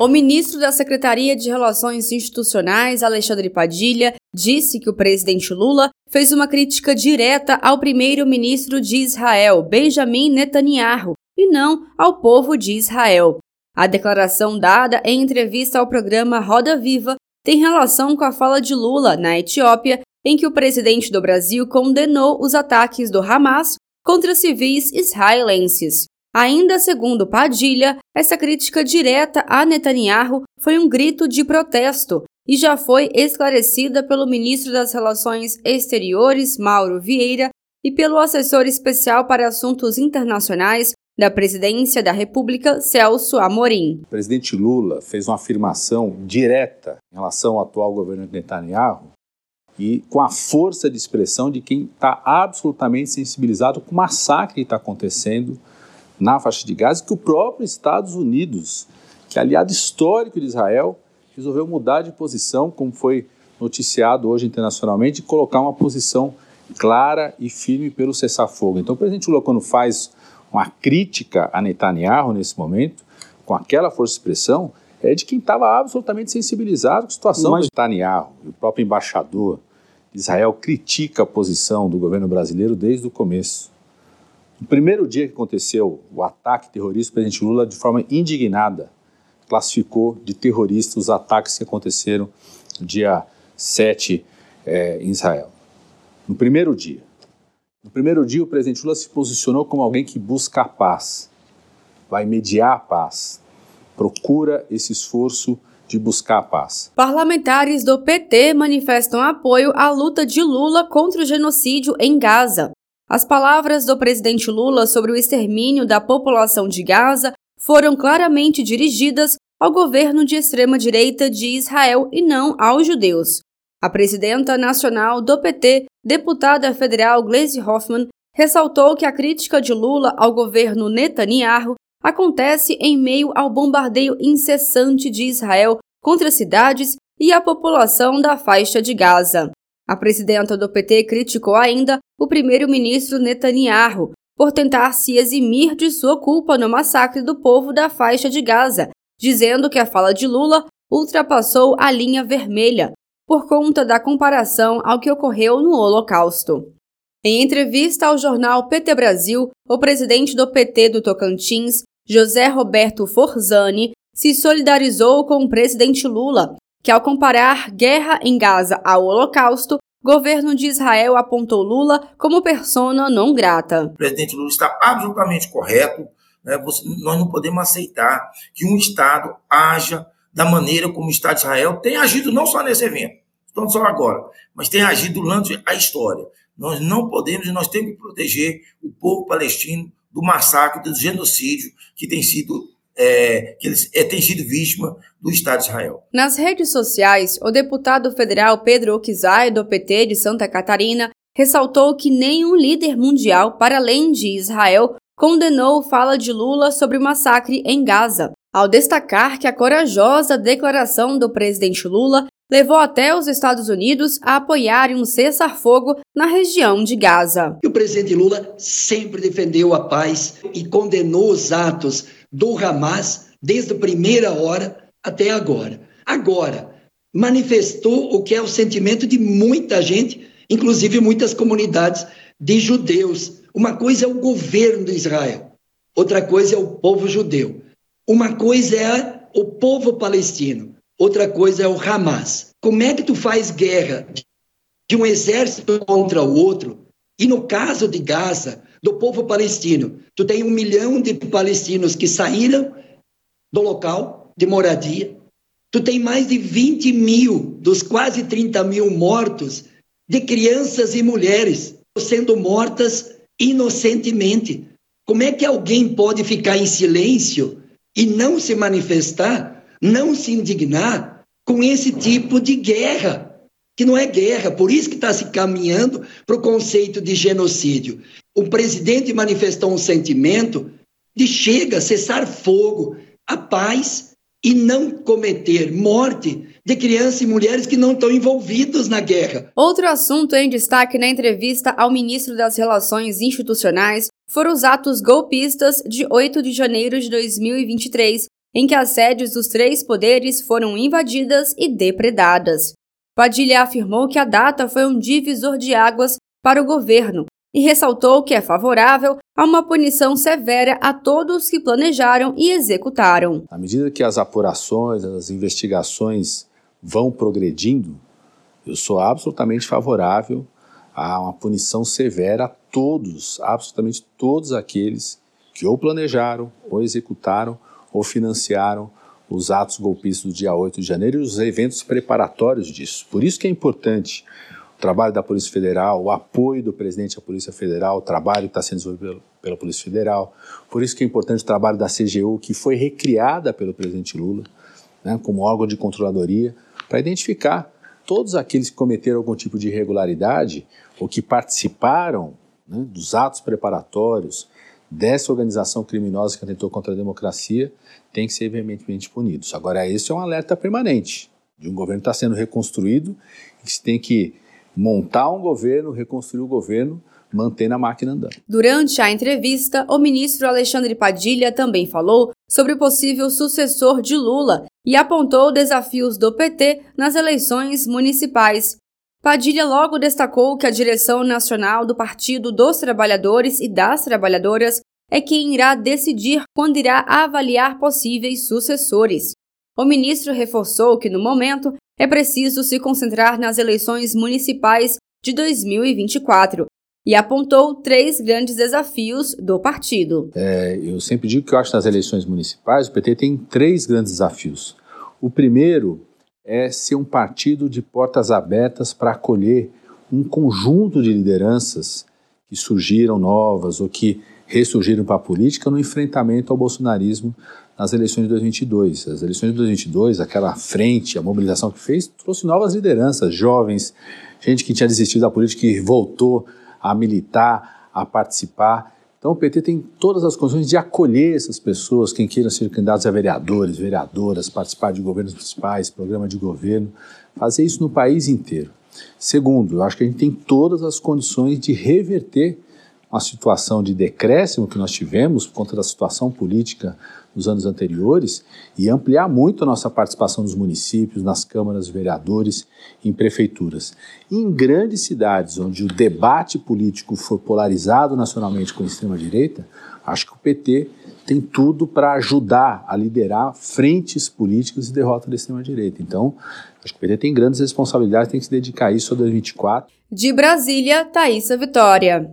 O ministro da Secretaria de Relações Institucionais, Alexandre Padilha, disse que o presidente Lula fez uma crítica direta ao primeiro-ministro de Israel, Benjamin Netanyahu, e não ao povo de Israel. A declaração dada em entrevista ao programa Roda Viva tem relação com a fala de Lula na Etiópia, em que o presidente do Brasil condenou os ataques do Hamas contra civis israelenses. Ainda segundo Padilha, essa crítica direta a Netanyahu foi um grito de protesto e já foi esclarecida pelo ministro das Relações Exteriores, Mauro Vieira, e pelo assessor especial para assuntos internacionais da Presidência da República, Celso Amorim. O presidente Lula fez uma afirmação direta em relação ao atual governo de Netanyahu e com a força de expressão de quem está absolutamente sensibilizado com o massacre que está acontecendo na faixa de Gaza, que o próprio Estados Unidos, que é aliado histórico de Israel, resolveu mudar de posição, como foi noticiado hoje internacionalmente, e colocar uma posição clara e firme pelo cessar-fogo. Então, o presidente Lula, quando faz uma crítica a Netanyahu nesse momento, com aquela força de expressão, é de quem estava absolutamente sensibilizado com a situação Mas... de Netanyahu. O próprio embaixador de Israel critica a posição do governo brasileiro desde o começo. No primeiro dia que aconteceu o ataque terrorista, o presidente Lula, de forma indignada, classificou de terroristas os ataques que aconteceram no dia 7 é, em Israel. No primeiro dia. No primeiro dia, o presidente Lula se posicionou como alguém que busca a paz, vai mediar a paz, procura esse esforço de buscar a paz. Parlamentares do PT manifestam apoio à luta de Lula contra o genocídio em Gaza. As palavras do presidente Lula sobre o extermínio da população de Gaza foram claramente dirigidas ao governo de extrema-direita de Israel e não aos judeus. A presidenta nacional do PT, deputada federal Gleisi Hoffmann, ressaltou que a crítica de Lula ao governo Netanyahu acontece em meio ao bombardeio incessante de Israel contra cidades e a população da faixa de Gaza. A presidenta do PT criticou ainda o primeiro-ministro Netanyahu por tentar se eximir de sua culpa no massacre do povo da faixa de Gaza, dizendo que a fala de Lula ultrapassou a linha vermelha por conta da comparação ao que ocorreu no Holocausto. Em entrevista ao jornal PT Brasil, o presidente do PT do Tocantins, José Roberto Forzani, se solidarizou com o presidente Lula que, ao comparar guerra em Gaza ao Holocausto, governo de Israel apontou Lula como persona não grata. O presidente Lula está absolutamente correto. Né? nós não podemos aceitar que um Estado haja da maneira como o Estado de Israel tem agido não só nesse evento, não só agora, mas tem agido durante a história. Nós não podemos e nós temos que proteger o povo palestino do massacre, do genocídio que tem sido é, que ele é, tem sido vítima do Estado de Israel. Nas redes sociais, o deputado federal Pedro Okizai, do PT de Santa Catarina, ressaltou que nenhum líder mundial, para além de Israel, condenou fala de Lula sobre o massacre em Gaza, ao destacar que a corajosa declaração do presidente Lula levou até os Estados Unidos a apoiarem um cessar-fogo na região de Gaza. o presidente Lula sempre defendeu a paz e condenou os atos do Hamas desde a primeira hora até agora. Agora, manifestou o que é o sentimento de muita gente, inclusive muitas comunidades de judeus. Uma coisa é o governo de Israel, outra coisa é o povo judeu. Uma coisa é o povo palestino, outra coisa é o Hamas. Como é que tu faz guerra de um exército contra o outro? E no caso de Gaza, do povo palestino. Tu tem um milhão de palestinos que saíram do local de moradia. Tu tem mais de 20 mil dos quase 30 mil mortos de crianças e mulheres sendo mortas inocentemente. Como é que alguém pode ficar em silêncio e não se manifestar, não se indignar com esse tipo de guerra? que não é guerra, por isso que está se caminhando para o conceito de genocídio o presidente manifestou um sentimento de chega, cessar fogo, a paz e não cometer morte de crianças e mulheres que não estão envolvidos na guerra. Outro assunto em destaque na entrevista ao ministro das Relações Institucionais foram os atos golpistas de 8 de janeiro de 2023, em que as sedes dos três poderes foram invadidas e depredadas. Padilha afirmou que a data foi um divisor de águas para o governo e ressaltou que é favorável a uma punição severa a todos que planejaram e executaram. À medida que as apurações, as investigações vão progredindo, eu sou absolutamente favorável a uma punição severa a todos, absolutamente todos aqueles que ou planejaram, ou executaram, ou financiaram os atos golpistas do dia 8 de janeiro e os eventos preparatórios disso. Por isso que é importante trabalho da Polícia Federal, o apoio do presidente à Polícia Federal, o trabalho que está sendo desenvolvido pela Polícia Federal. Por isso que é importante o trabalho da CGU, que foi recriada pelo presidente Lula, né, como órgão de controladoria, para identificar todos aqueles que cometeram algum tipo de irregularidade ou que participaram né, dos atos preparatórios dessa organização criminosa que atentou contra a democracia têm que ser veementemente punidos. Agora, esse é um alerta permanente de um governo que está sendo reconstruído e que se tem que montar um governo, reconstruir o governo, mantendo a máquina andando. Durante a entrevista, o ministro Alexandre Padilha também falou sobre o possível sucessor de Lula e apontou desafios do PT nas eleições municipais. Padilha logo destacou que a direção nacional do Partido dos Trabalhadores e das Trabalhadoras é quem irá decidir quando irá avaliar possíveis sucessores. O ministro reforçou que, no momento, é preciso se concentrar nas eleições municipais de 2024 e apontou três grandes desafios do partido. É, eu sempre digo que eu acho que nas eleições municipais o PT tem três grandes desafios. O primeiro é ser um partido de portas abertas para acolher um conjunto de lideranças que surgiram novas ou que ressurgiram para a política no enfrentamento ao bolsonarismo nas eleições de 2022. As eleições de 2022, aquela frente, a mobilização que fez, trouxe novas lideranças, jovens, gente que tinha desistido da política e voltou a militar, a participar. Então o PT tem todas as condições de acolher essas pessoas, quem queira ser candidatos a vereadores, vereadoras, participar de governos municipais, programa de governo, fazer isso no país inteiro. Segundo, eu acho que a gente tem todas as condições de reverter uma situação de decréscimo que nós tivemos por conta da situação política nos anos anteriores e ampliar muito a nossa participação nos municípios, nas câmaras vereadores, em prefeituras. em grandes cidades onde o debate político for polarizado nacionalmente com a extrema-direita, acho que o PT tem tudo para ajudar a liderar frentes políticas de derrota da extrema-direita. Então, acho que o PT tem grandes responsabilidades, tem que se dedicar a isso a 2024. De Brasília, Thaisa Vitória.